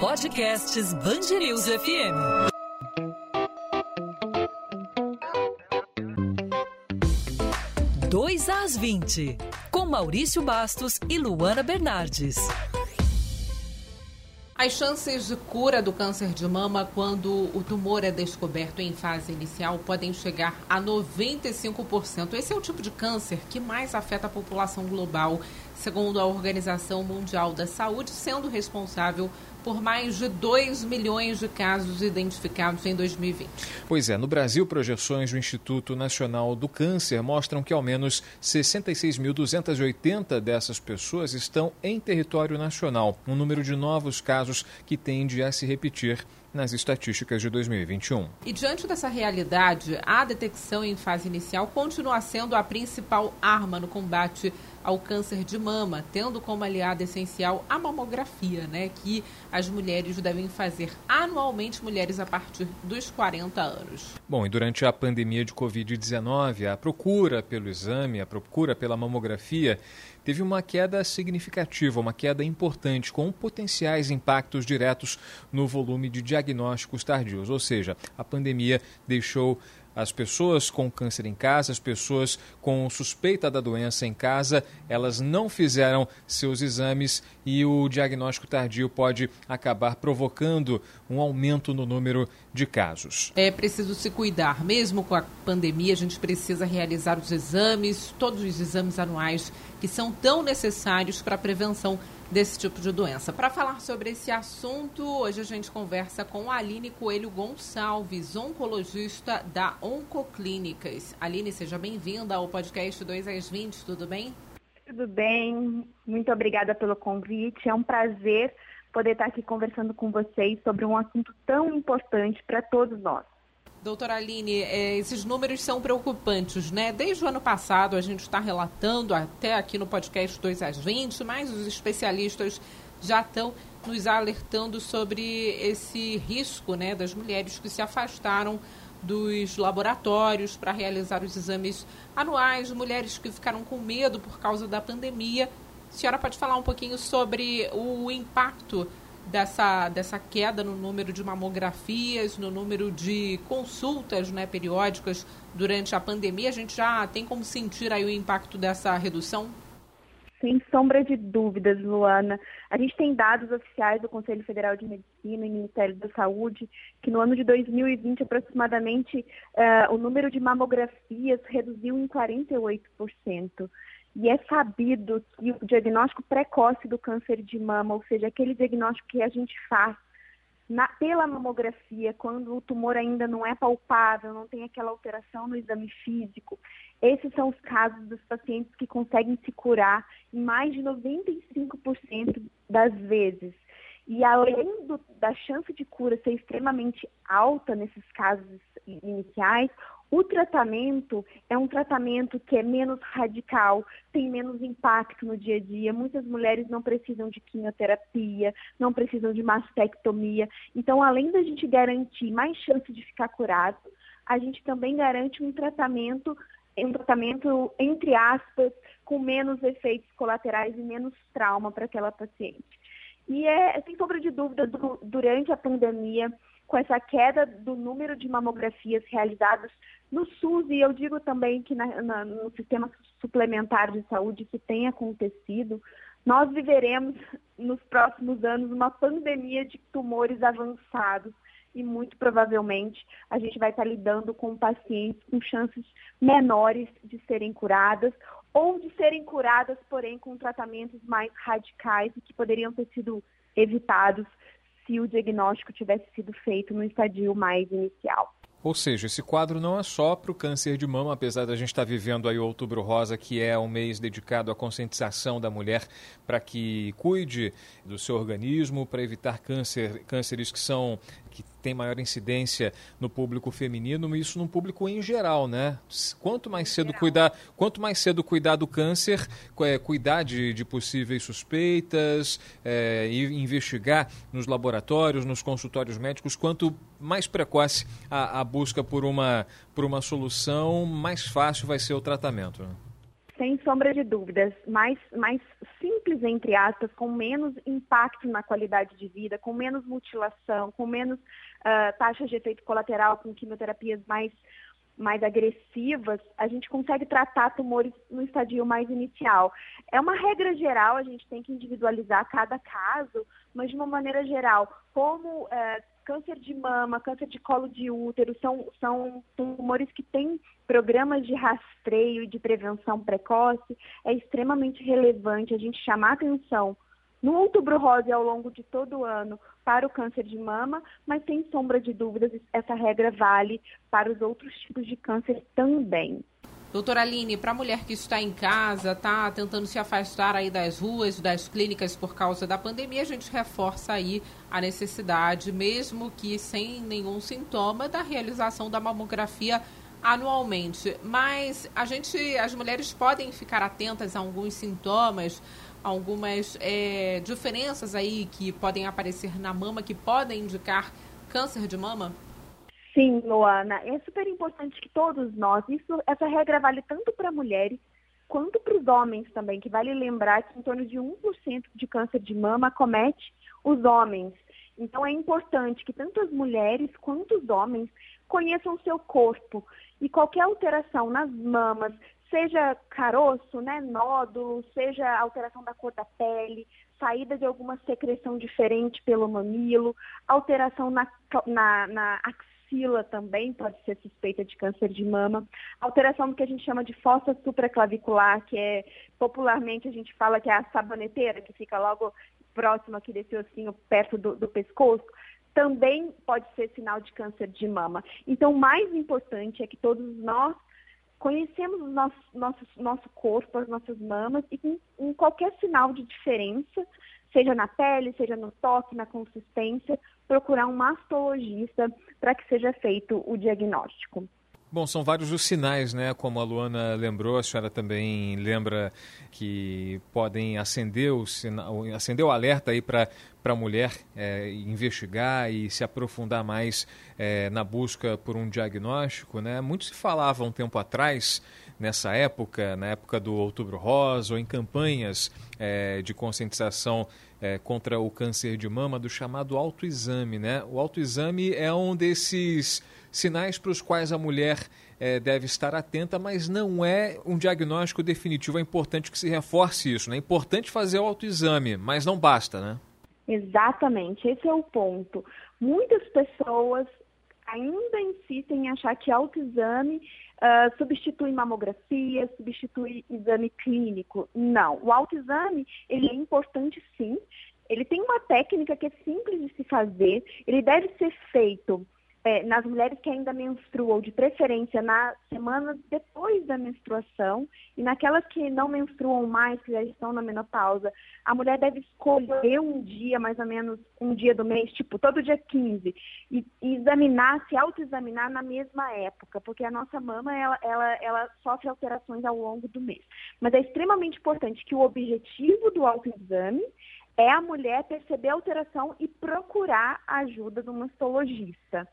Podcasts Bangerils FM. Dois às 20, com Maurício Bastos e Luana Bernardes. As chances de cura do câncer de mama quando o tumor é descoberto em fase inicial podem chegar a 95%. Esse é o tipo de câncer que mais afeta a população global, segundo a Organização Mundial da Saúde, sendo responsável por mais de 2 milhões de casos identificados em 2020. Pois é, no Brasil, projeções do Instituto Nacional do Câncer mostram que ao menos 66.280 dessas pessoas estão em território nacional, um número de novos casos que tende a se repetir nas estatísticas de 2021. E diante dessa realidade, a detecção em fase inicial continua sendo a principal arma no combate ao câncer de mama, tendo como aliada essencial a mamografia, né, que as mulheres devem fazer anualmente, mulheres a partir dos 40 anos. Bom, e durante a pandemia de Covid-19, a procura pelo exame, a procura pela mamografia teve uma queda significativa, uma queda importante, com potenciais impactos diretos no volume de diagnósticos tardios. Ou seja, a pandemia deixou as pessoas com câncer em casa, as pessoas com suspeita da doença em casa, elas não fizeram seus exames e o diagnóstico tardio pode acabar provocando um aumento no número de casos. É preciso se cuidar, mesmo com a pandemia, a gente precisa realizar os exames, todos os exames anuais que são tão necessários para a prevenção desse tipo de doença. Para falar sobre esse assunto, hoje a gente conversa com Aline Coelho Gonçalves, oncologista da Oncoclínicas. Aline, seja bem-vinda ao podcast 2 às 20, tudo bem? Tudo bem, muito obrigada pelo convite. É um prazer poder estar aqui conversando com vocês sobre um assunto tão importante para todos nós. Doutora Aline, é, esses números são preocupantes, né? Desde o ano passado a gente está relatando, até aqui no podcast 2 às 20, mas os especialistas já estão nos alertando sobre esse risco né, das mulheres que se afastaram dos laboratórios para realizar os exames anuais, mulheres que ficaram com medo por causa da pandemia. A senhora pode falar um pouquinho sobre o impacto dessa, dessa queda no número de mamografias, no número de consultas né, periódicas durante a pandemia? A gente já tem como sentir aí o impacto dessa redução? Sem sombra de dúvidas, Luana. A gente tem dados oficiais do Conselho Federal de Medicina e Ministério da Saúde que no ano de 2020, aproximadamente, uh, o número de mamografias reduziu em 48%. E é sabido que o diagnóstico precoce do câncer de mama, ou seja, aquele diagnóstico que a gente faz na, pela mamografia, quando o tumor ainda não é palpável, não tem aquela alteração no exame físico, esses são os casos dos pacientes que conseguem se curar em mais de 95% das vezes. E além do, da chance de cura ser extremamente alta nesses casos iniciais, o tratamento é um tratamento que é menos radical, tem menos impacto no dia a dia. Muitas mulheres não precisam de quimioterapia, não precisam de mastectomia. Então, além da gente garantir mais chance de ficar curado, a gente também garante um tratamento, um tratamento entre aspas, com menos efeitos colaterais e menos trauma para aquela paciente. E é, sem sombra de dúvida, durante a pandemia, com essa queda do número de mamografias realizadas no SUS, e eu digo também que na, na, no sistema suplementar de saúde que tem acontecido, nós viveremos nos próximos anos uma pandemia de tumores avançados e muito provavelmente a gente vai estar lidando com pacientes com chances menores de serem curadas ou de serem curadas, porém com tratamentos mais radicais e que poderiam ter sido evitados se o diagnóstico tivesse sido feito no estadio mais inicial. Ou seja, esse quadro não é só para o câncer de mama, apesar da gente estar tá vivendo aí o Outubro Rosa, que é um mês dedicado à conscientização da mulher para que cuide do seu organismo, para evitar câncer, cânceres que são que tem maior incidência no público feminino, isso no público em geral, né? Quanto mais cedo cuidar, quanto mais cedo cuidar do câncer, é, cuidar de, de possíveis suspeitas, é, e investigar nos laboratórios, nos consultórios médicos, quanto mais precoce a, a busca por uma, por uma solução, mais fácil vai ser o tratamento. Né? Sem sombra de dúvidas, mais, mais simples, entre aspas, com menos impacto na qualidade de vida, com menos mutilação, com menos uh, taxa de efeito colateral, com quimioterapias mais, mais agressivas, a gente consegue tratar tumores no estadio mais inicial. É uma regra geral, a gente tem que individualizar cada caso, mas de uma maneira geral, como uh, câncer de mama, câncer de colo de útero, são, são tumores que têm programas de rastreio e de prevenção precoce, é extremamente relevante a gente chamar atenção no outubro rosa ao longo de todo o ano para o câncer de mama, mas sem sombra de dúvidas, essa regra vale para os outros tipos de câncer também. Doutora Aline, para a mulher que está em casa, está tentando se afastar aí das ruas, das clínicas por causa da pandemia, a gente reforça aí a necessidade, mesmo que sem nenhum sintoma, da realização da mamografia anualmente. Mas a gente, as mulheres podem ficar atentas a alguns sintomas, algumas é, diferenças aí que podem aparecer na mama, que podem indicar câncer de mama? Sim, Luana, é super importante que todos nós, isso, essa regra vale tanto para mulheres quanto para os homens também, que vale lembrar que em torno de 1% de câncer de mama comete os homens. Então é importante que tanto as mulheres quanto os homens conheçam seu corpo e qualquer alteração nas mamas, seja caroço, né, nódulo, seja alteração da cor da pele, saída de alguma secreção diferente pelo mamilo, alteração na, na, na axila, axila também pode ser suspeita de câncer de mama. Alteração do que a gente chama de fossa supraclavicular, que é popularmente a gente fala que é a saboneteira, que fica logo próximo aqui desse ossinho perto do, do pescoço também pode ser sinal de câncer de mama. Então, o mais importante é que todos nós conhecemos o nosso, nosso, nosso corpo, as nossas mamas, e em, em qualquer sinal de diferença, seja na pele, seja no toque, na consistência, procurar um mastologista para que seja feito o diagnóstico. Bom, são vários os sinais, né? Como a Luana lembrou, a senhora também lembra que podem acender o, sinal, acender o alerta aí para a mulher é, investigar e se aprofundar mais é, na busca por um diagnóstico, né? Muito se falava um tempo atrás, nessa época, na época do Outubro Rosa, ou em campanhas é, de conscientização é, contra o câncer de mama, do chamado autoexame, né? O autoexame é um desses sinais para os quais a mulher é, deve estar atenta, mas não é um diagnóstico definitivo. É importante que se reforce isso. Né? É importante fazer o autoexame, mas não basta, né? Exatamente, esse é o ponto. Muitas pessoas ainda insistem em achar que autoexame uh, substitui mamografia, substitui exame clínico. Não, o autoexame ele é importante sim. Ele tem uma técnica que é simples de se fazer. Ele deve ser feito é, nas mulheres que ainda menstruam, de preferência na semana depois da menstruação, e naquelas que não menstruam mais, que já estão na menopausa, a mulher deve escolher um dia, mais ou menos um dia do mês, tipo todo dia 15, e, e examinar, se autoexaminar na mesma época, porque a nossa mama ela, ela, ela sofre alterações ao longo do mês. Mas é extremamente importante que o objetivo do autoexame é a mulher perceber a alteração e procurar a ajuda do mastologista.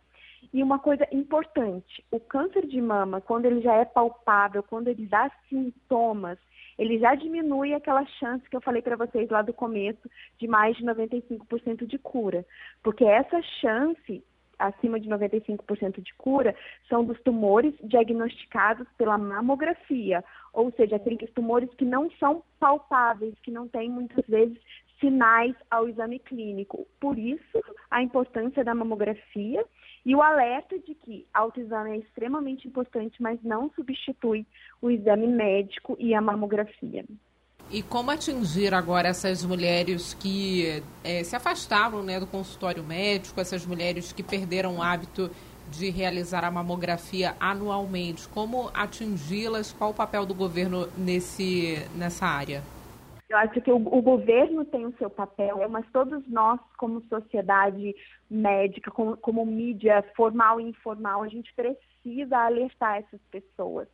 E uma coisa importante, o câncer de mama, quando ele já é palpável, quando ele dá sintomas, ele já diminui aquela chance que eu falei para vocês lá do começo de mais de 95% de cura. Porque essa chance acima de 95% de cura são dos tumores diagnosticados pela mamografia, ou seja, aqueles tumores que não são palpáveis, que não têm muitas vezes sinais ao exame clínico. Por isso, a importância da mamografia e o alerta de que autoexame é extremamente importante, mas não substitui o exame médico e a mamografia. E como atingir agora essas mulheres que é, se afastaram né, do consultório médico, essas mulheres que perderam o hábito de realizar a mamografia anualmente? Como atingi-las? Qual o papel do governo nesse, nessa área? Eu acho que o, o, governo tem o seu papel, mas todos nós, como sociedade médica, como, como mídia formal e informal, a gente precisa alertar essas pessoas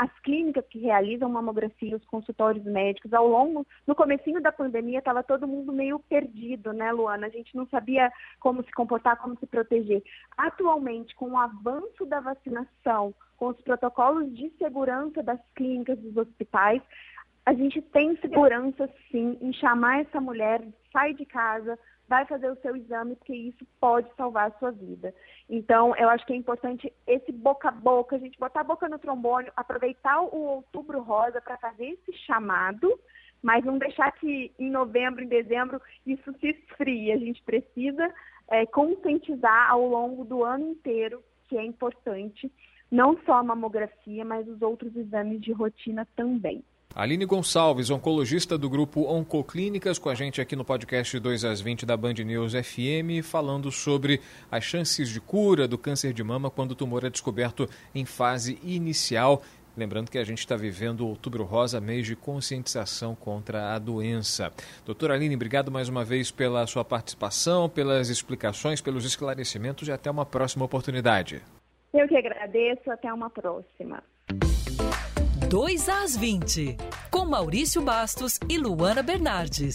as clínicas que realizam mamografia, os consultórios médicos, ao longo, no comecinho da pandemia, estava todo mundo meio perdido, né, Luana? A gente não sabia como se comportar, como se proteger. Atualmente, com o avanço da vacinação, com os protocolos de segurança das clínicas dos hospitais, a gente tem segurança sim em chamar essa mulher, sai de casa, vai fazer o seu exame, porque isso pode salvar a sua vida. Então, eu acho que é importante esse boca a boca, a gente botar a boca no trombone, aproveitar o outubro rosa para fazer esse chamado, mas não deixar que em novembro, em dezembro, isso se esfrie. A gente precisa é, conscientizar ao longo do ano inteiro que é importante, não só a mamografia, mas os outros exames de rotina também. Aline Gonçalves, oncologista do grupo Oncoclínicas, com a gente aqui no podcast 2 às 20 da Band News FM, falando sobre as chances de cura do câncer de mama quando o tumor é descoberto em fase inicial. Lembrando que a gente está vivendo Outubro Rosa, mês de conscientização contra a doença. Doutora Aline, obrigado mais uma vez pela sua participação, pelas explicações, pelos esclarecimentos e até uma próxima oportunidade. Eu que agradeço, até uma próxima. 2 às 20, com Maurício Bastos e Luana Bernardes.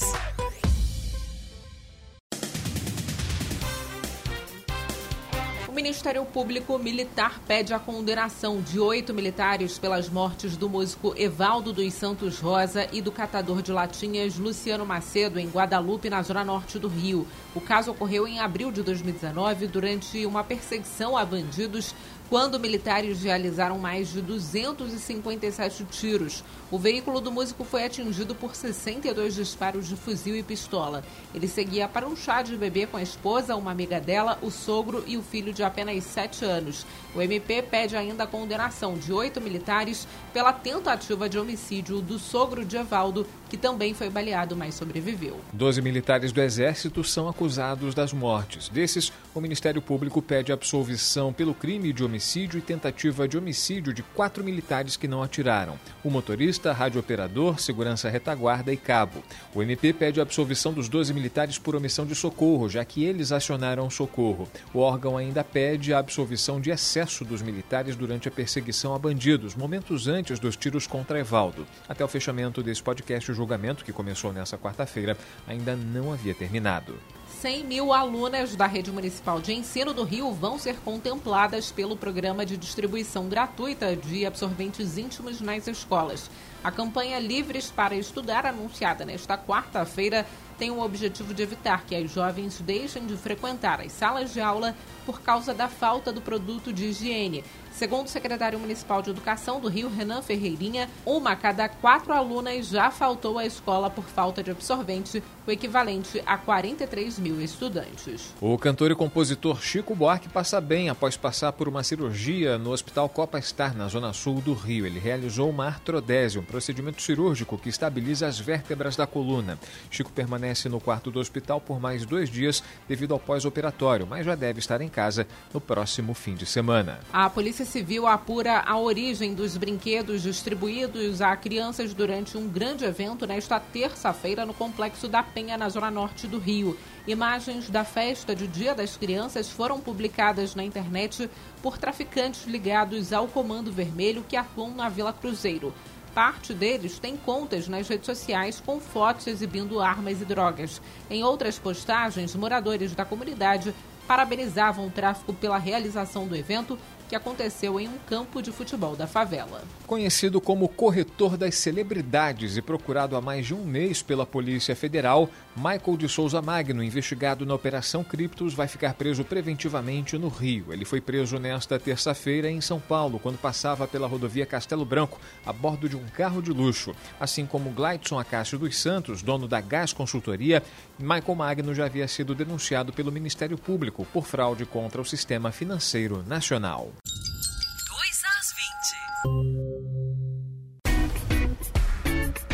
O Ministério Público Militar pede a condenação de oito militares pelas mortes do músico Evaldo dos Santos Rosa e do catador de latinhas Luciano Macedo, em Guadalupe, na zona norte do Rio. O caso ocorreu em abril de 2019, durante uma perseguição a bandidos quando militares realizaram mais de 257 tiros. O veículo do músico foi atingido por 62 disparos de fuzil e pistola. Ele seguia para um chá de bebê com a esposa, uma amiga dela, o sogro e o filho de apenas 7 anos. O MP pede ainda a condenação de oito militares pela tentativa de homicídio do sogro de Evaldo, que também foi baleado, mas sobreviveu. Doze militares do Exército são acusados das mortes. Desses, o Ministério Público pede absolvição pelo crime de homicídio e tentativa de homicídio de quatro militares que não atiraram: o motorista, radiooperador, segurança retaguarda e cabo. O MP pede a absolvição dos 12 militares por omissão de socorro, já que eles acionaram socorro. O órgão ainda pede a absolvição de excesso dos militares durante a perseguição a bandidos, momentos antes dos tiros contra Evaldo. Até o fechamento desse podcast, o julgamento, que começou nessa quarta-feira, ainda não havia terminado. 100 mil alunas da Rede Municipal de Ensino do Rio vão ser contempladas pelo programa de distribuição gratuita de absorventes íntimos nas escolas. A campanha Livres para Estudar, anunciada nesta quarta-feira, tem o objetivo de evitar que as jovens deixem de frequentar as salas de aula por causa da falta do produto de higiene. Segundo o secretário municipal de Educação do Rio, Renan Ferreirinha, uma a cada quatro alunas já faltou à escola por falta de absorvente, o equivalente a 43 mil estudantes. O cantor e compositor Chico Buarque passa bem após passar por uma cirurgia no Hospital Copa Star, na zona sul do Rio. Ele realizou uma artrodese, um procedimento cirúrgico que estabiliza as vértebras da coluna. Chico permanece no quarto do hospital por mais dois dias devido ao pós-operatório, mas já deve estar em casa no próximo fim de semana. A Polícia Civil apura a origem dos brinquedos distribuídos a crianças durante um grande evento nesta terça-feira no Complexo da Penha, na zona norte do Rio. Imagens da festa de Dia das Crianças foram publicadas na internet por traficantes ligados ao Comando Vermelho que atuam na Vila Cruzeiro. Parte deles tem contas nas redes sociais com fotos exibindo armas e drogas. Em outras postagens, moradores da comunidade parabenizavam o tráfico pela realização do evento que aconteceu em um campo de futebol da favela. Conhecido como corretor das celebridades e procurado há mais de um mês pela Polícia Federal, Michael de Souza Magno, investigado na Operação Criptos, vai ficar preso preventivamente no Rio. Ele foi preso nesta terça-feira em São Paulo, quando passava pela rodovia Castelo Branco, a bordo de um carro de luxo. Assim como Gladson Acácio dos Santos, dono da Gás Consultoria, Michael Magno já havia sido denunciado pelo Ministério Público por fraude contra o sistema financeiro nacional.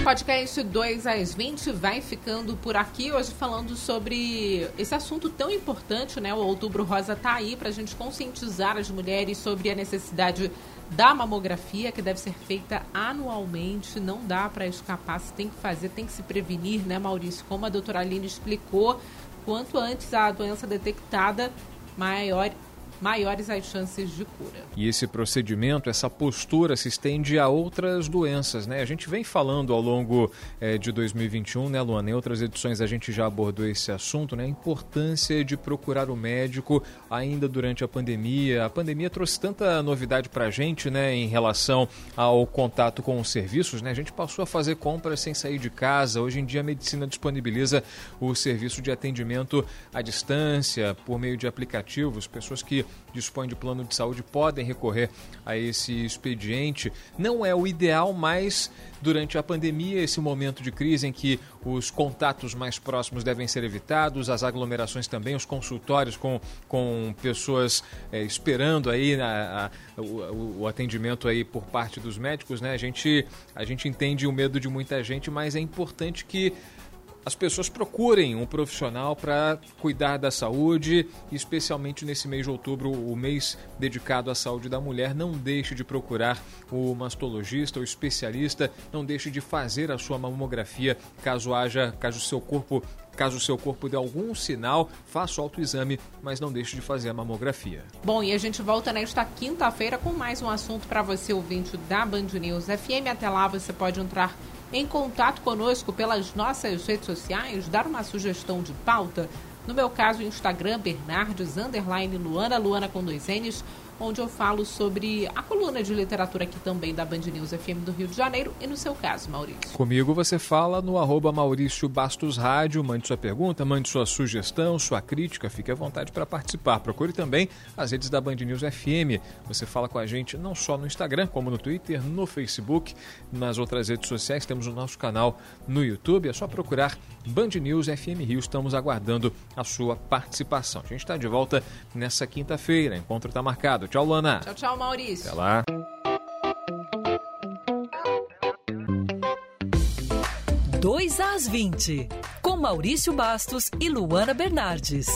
Podcast 2 às 20 vai ficando por aqui hoje falando sobre esse assunto tão importante, né? O Outubro Rosa tá aí para a gente conscientizar as mulheres sobre a necessidade da mamografia que deve ser feita anualmente, não dá para escapar, se tem que fazer, tem que se prevenir, né, Maurício? Como a doutora Aline explicou, quanto antes a doença detectada, maior maiores as chances de cura. E esse procedimento, essa postura se estende a outras doenças, né? A gente vem falando ao longo é, de 2021, né, Luana? Em outras edições a gente já abordou esse assunto, né? A importância de procurar o médico ainda durante a pandemia. A pandemia trouxe tanta novidade para a gente, né, em relação ao contato com os serviços, né? A gente passou a fazer compras sem sair de casa. Hoje em dia a medicina disponibiliza o serviço de atendimento à distância, por meio de aplicativos. Pessoas que dispõem de plano de saúde podem recorrer a esse expediente. Não é o ideal, mas durante a pandemia, esse momento de crise em que os contatos mais próximos devem ser evitados, as aglomerações também, os consultórios com, com pessoas é, esperando aí a, a, o, o, atendimento aí por parte dos médicos, né? A gente, a gente entende o medo de muita gente, mas é importante que as pessoas procurem um profissional para cuidar da saúde, especialmente nesse mês de outubro, o mês dedicado à saúde da mulher. Não deixe de procurar o mastologista, o especialista, não deixe de fazer a sua mamografia caso haja, caso o seu corpo Caso o seu corpo dê algum sinal, faça o autoexame, mas não deixe de fazer a mamografia. Bom, e a gente volta nesta quinta-feira com mais um assunto para você, ouvinte da Band News FM. Até lá você pode entrar em contato conosco pelas nossas redes sociais, dar uma sugestão de pauta. No meu caso, Instagram, Bernardes, underline Luana, Luana com dois N's, onde eu falo sobre a coluna de literatura aqui também da Band News FM do Rio de Janeiro e no seu caso, Maurício. Comigo você fala no arroba Maurício Bastos Rádio, mande sua pergunta, mande sua sugestão, sua crítica, fique à vontade para participar. Procure também as redes da Band News FM. Você fala com a gente não só no Instagram, como no Twitter, no Facebook, nas outras redes sociais, temos o nosso canal no YouTube, é só procurar Band News FM Rio, estamos aguardando a sua participação. A gente está de volta nessa quinta-feira, encontro está marcado. Tchau, Lana. Tchau, tchau, Maurício. Até lá. Dois às 20, com Maurício Bastos e Luana Bernardes.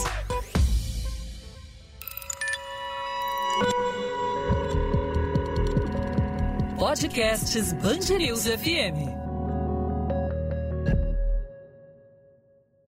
Podcasts Band News FM.